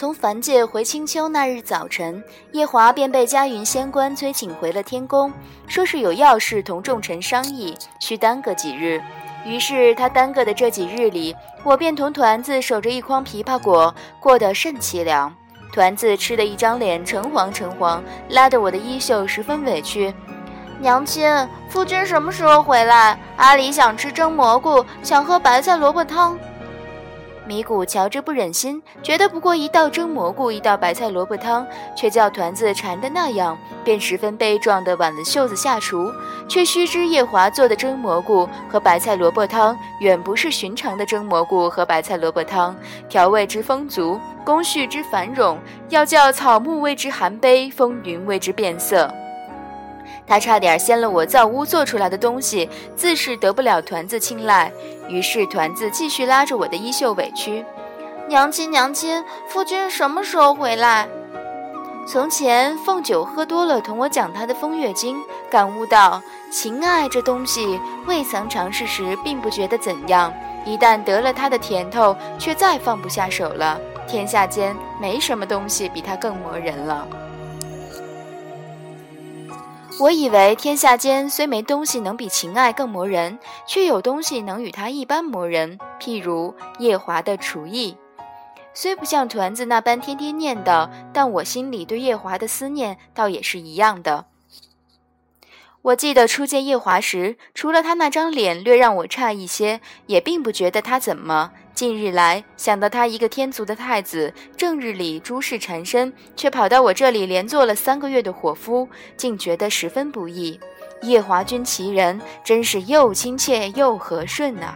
从凡界回青丘那日早晨，夜华便被嘉云仙官催请回了天宫，说是有要事同众臣商议，需耽搁几日。于是他耽搁的这几日里，我便同团子守着一筐枇杷果，过得甚凄凉。团子吃的一张脸橙黄橙黄，拉得我的衣袖十分委屈。娘亲，夫君什么时候回来？阿离想吃蒸蘑菇，想喝白菜萝卜汤。米谷瞧着不忍心，觉得不过一道蒸蘑菇，一道白菜萝卜汤，却叫团子馋得那样，便十分悲壮地挽了袖子下厨。却须知夜华做的蒸蘑菇和白菜萝卜汤，远不是寻常的蒸蘑菇和白菜萝卜汤，调味之丰足，工序之繁冗，要叫草木为之含悲，风云为之变色。他差点掀了我造屋做出来的东西，自是得不了团子青睐。于是团子继续拉着我的衣袖，委屈：“娘亲，娘亲，夫君什么时候回来？”从前凤九喝多了，同我讲他的风月经，感悟到情爱这东西，未曾尝试时并不觉得怎样，一旦得了它的甜头，却再放不下手了。天下间没什么东西比它更磨人了。我以为天下间虽没东西能比情爱更磨人，却有东西能与它一般磨人。譬如夜华的厨艺，虽不像团子那般天天念叨，但我心里对夜华的思念倒也是一样的。我记得初见夜华时，除了他那张脸略让我差一些，也并不觉得他怎么。近日来想到他一个天族的太子，正日里诸事缠身，却跑到我这里连做了三个月的伙夫，竟觉得十分不易。夜华君其人，真是又亲切又和顺呐。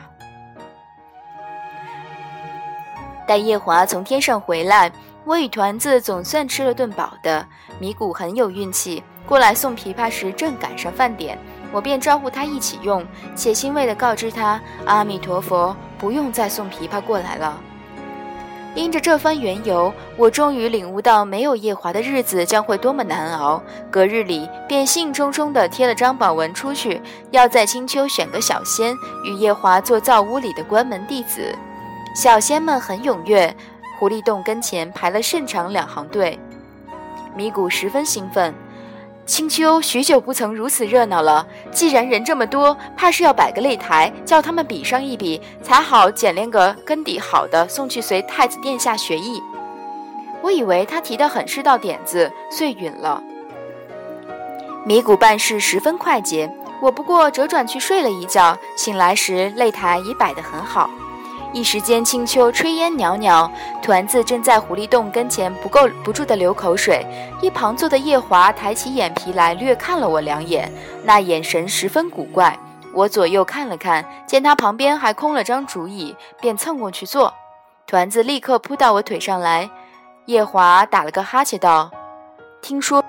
待夜华从天上回来，我与团子总算吃了顿饱的。米谷很有运气，过来送枇杷时正赶上饭点。我便招呼他一起用，且欣慰地告知他：“阿弥陀佛，不用再送琵琶过来了。”因着这番缘由，我终于领悟到没有夜华的日子将会多么难熬。隔日里便兴冲冲地贴了张榜文出去，要在青丘选个小仙与夜华做灶屋里的关门弟子。小仙们很踊跃，狐狸洞跟前排了甚长两行队。米谷十分兴奋。青丘许久不曾如此热闹了。既然人这么多，怕是要摆个擂台，叫他们比上一比，才好捡练个根底好的，送去随太子殿下学艺。我以为他提的很是到点子，遂允了。米谷办事十分快捷，我不过折转去睡了一觉，醒来时擂台已摆得很好。一时间，青丘炊烟袅袅，团子正在狐狸洞跟前不够不住地流口水。一旁坐的夜华抬起眼皮来，略看了我两眼，那眼神十分古怪。我左右看了看，见他旁边还空了张竹椅，便蹭过去坐。团子立刻扑到我腿上来，夜华打了个哈欠道：“听说。”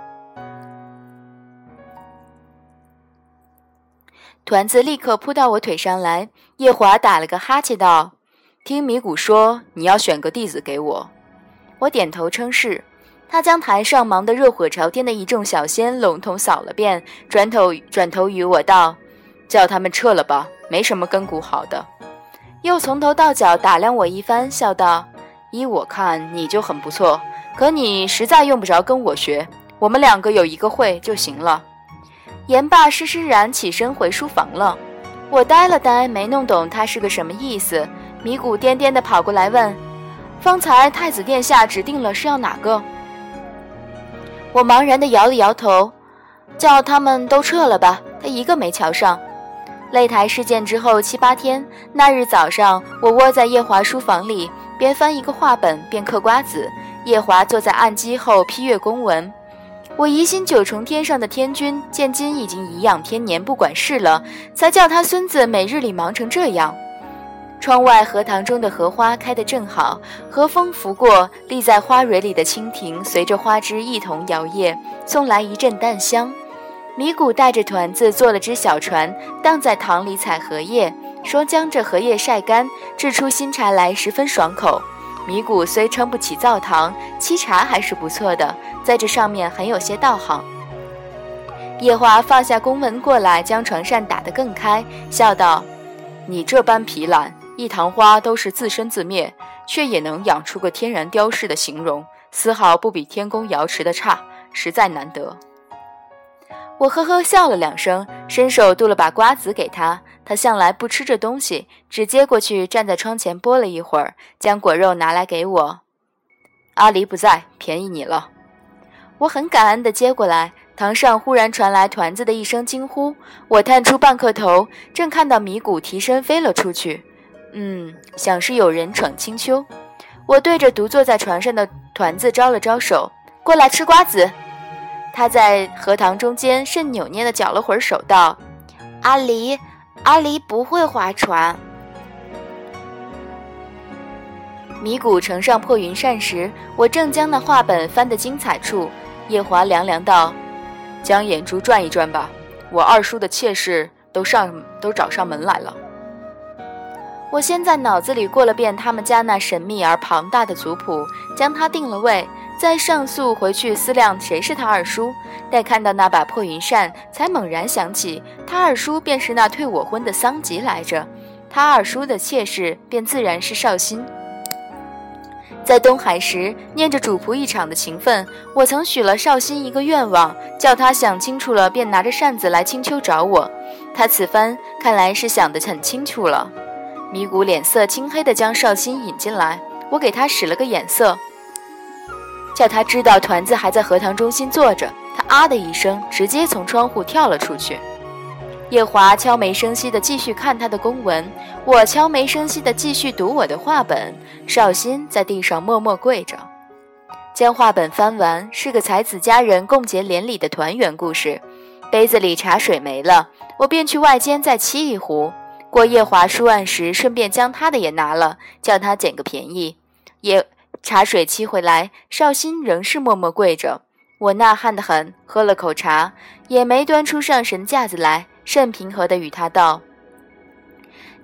团子立刻扑到我腿上来，夜华打了个哈欠道。听米谷说，你要选个弟子给我。我点头称是。他将台上忙得热火朝天的一众小仙笼统扫了遍，转头转头与我道：“叫他们撤了吧，没什么根骨好的。”又从头到脚打量我一番，笑道：“依我看，你就很不错，可你实在用不着跟我学，我们两个有一个会就行了。”言罢，施施然起身回书房了。我呆了呆，没弄懂他是个什么意思。米谷颠颠地跑过来问：“方才太子殿下指定了是要哪个？”我茫然地摇了摇头，叫他们都撤了吧，他一个没瞧上。擂台事件之后七八天，那日早上，我窝在夜华书房里，边翻一个画本边嗑瓜子。夜华坐在案几后批阅公文。我疑心九重天上的天君见今已经颐养天年，不管事了，才叫他孙子每日里忙成这样。窗外荷塘中的荷花开得正好，和风拂过，立在花蕊里的蜻蜓随着花枝一同摇曳，送来一阵淡香。米谷带着团子坐了只小船，荡在塘里采荷叶，说将这荷叶晒干，制出新茶来，十分爽口。米谷虽撑不起灶堂，沏茶还是不错的，在这上面很有些道行。夜华放下公文过来，将床扇打得更开，笑道：“你这般疲懒。”一塘花都是自生自灭，却也能养出个天然雕饰的形容，丝毫不比天宫瑶池的差，实在难得。我呵呵笑了两声，伸手剁了把瓜子给他。他向来不吃这东西，只接过去，站在窗前剥了一会儿，将果肉拿来给我。阿离不在，便宜你了。我很感恩地接过来。堂上忽然传来团子的一声惊呼，我探出半颗头，正看到米谷提身飞了出去。嗯，想是有人闯青丘。我对着独坐在船上的团子招了招手，过来吃瓜子。他在荷塘中间甚扭捏地搅了会儿手，道：“阿离，阿离不会划船。”米谷乘上破云扇时，我正将那画本翻得精彩处，夜华凉凉道：“将眼珠转一转吧，我二叔的妾室都上都找上门来了。”我先在脑子里过了遍他们家那神秘而庞大的族谱，将他定了位。再上诉回去思量谁是他二叔，待看到那把破云扇，才猛然想起他二叔便是那退我婚的桑吉来着，他二叔的妾室便自然是绍兴。在东海时，念着主仆一场的情分，我曾许了绍兴一个愿望，叫他想清楚了便拿着扇子来青丘找我。他此番看来是想得很清楚了。米谷脸色青黑地将绍兴引进来，我给他使了个眼色。叫他知道团子还在荷塘中心坐着，他啊的一声，直接从窗户跳了出去。叶华悄没声息地继续看他的公文，我悄没声息地继续读我的话本。绍兴在地上默默跪着，将画本翻完，是个才子佳人共结连理的团圆故事。杯子里茶水没了，我便去外间再沏一壶。过夜华书案时，顺便将他的也拿了，叫他捡个便宜。叶。茶水沏回来，绍兴仍是默默跪着。我呐喊得很，喝了口茶，也没端出上神架子来，甚平和地与他道：“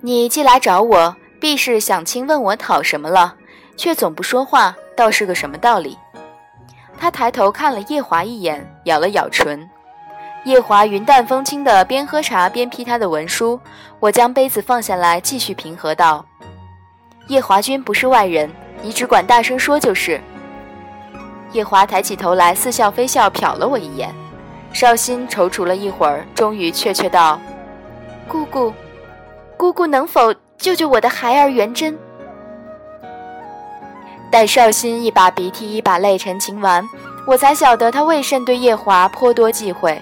你既来找我，必是想亲问我讨什么了，却总不说话，倒是个什么道理？”他抬头看了夜华一眼，咬了咬唇。叶华云淡风轻地边喝茶边批他的文书。我将杯子放下来，继续平和道：“叶华君不是外人。”你只管大声说就是。叶华抬起头来，似笑非笑，瞟了我一眼。绍兴踌躇了一会儿，终于怯怯道：“姑姑，姑姑能否救救我的孩儿元贞？”待绍兴一把鼻涕一把泪陈情完，我才晓得他为甚对叶华颇多忌讳。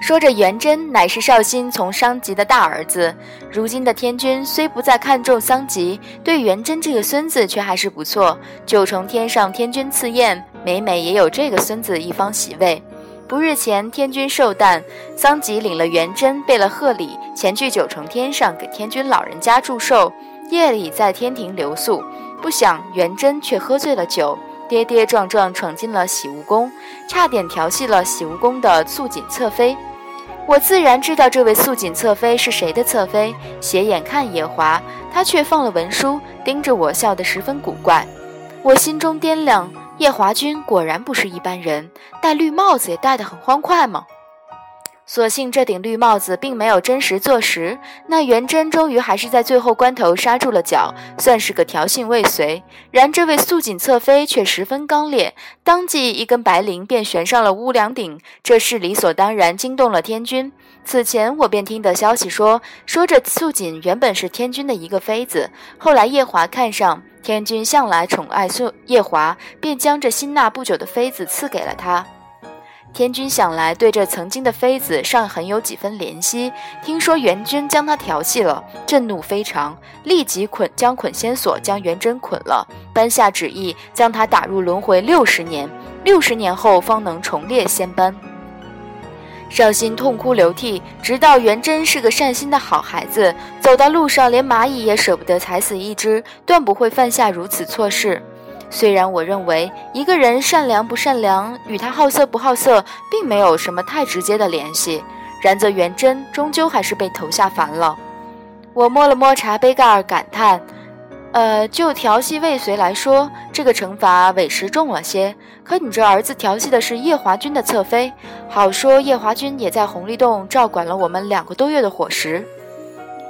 说着，元贞乃是绍兴从桑吉的大儿子。如今的天君虽不再看重桑吉，对元贞这个孙子却还是不错。九重天上天君赐宴，每每也有这个孙子一方喜位。不日前，天君寿诞，桑吉领了元贞，备了贺礼，前去九重天上给天君老人家祝寿。夜里在天庭留宿，不想元贞却喝醉了酒，跌跌撞撞闯进了喜无宫，差点调戏了喜无宫的素锦侧妃。我自然知道这位素锦侧妃是谁的侧妃，斜眼看叶华，他却放了文书，盯着我，笑得十分古怪。我心中掂量，叶华君果然不是一般人，戴绿帽子也戴得很欢快嘛。所幸这顶绿帽子并没有真实坐实，那元贞终于还是在最后关头刹住了脚，算是个调性未遂。然这位素锦侧妃却十分刚烈，当即一根白绫便悬上了屋梁顶，这事理所当然惊动了天君。此前我便听得消息说，说这素锦原本是天君的一个妃子，后来夜华看上天君向来宠爱素夜华，便将这新纳不久的妃子赐给了他。天君想来对这曾经的妃子尚很有几分怜惜，听说元贞将她调戏了，震怒非常，立即捆将捆仙索将元贞捆了，颁下旨意将她打入轮回六十年，六十年后方能重列仙班。绍兴痛哭流涕，直到元贞是个善心的好孩子，走到路上连蚂蚁也舍不得踩死一只，断不会犯下如此错事。虽然我认为一个人善良不善良与他好色不好色并没有什么太直接的联系，然则元贞终究还是被投下凡了。我摸了摸茶杯盖，感叹：“呃，就调戏未遂来说，这个惩罚委实重了些。可你这儿子调戏的是叶华君的侧妃，好说叶华君也在红利洞照管了我们两个多月的伙食。”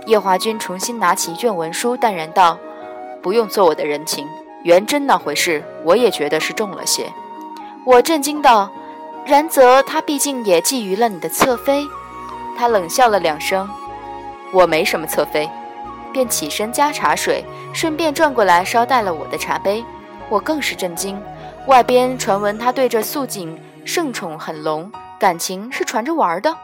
叶华君重新拿起一卷文书，淡然道。不用做我的人情。元贞那回事，我也觉得是重了些。我震惊道：“然则他毕竟也觊觎了你的侧妃。”他冷笑了两声：“我没什么侧妃。”便起身加茶水，顺便转过来捎带了我的茶杯。我更是震惊，外边传闻他对着素锦盛宠很浓，感情是传着玩的。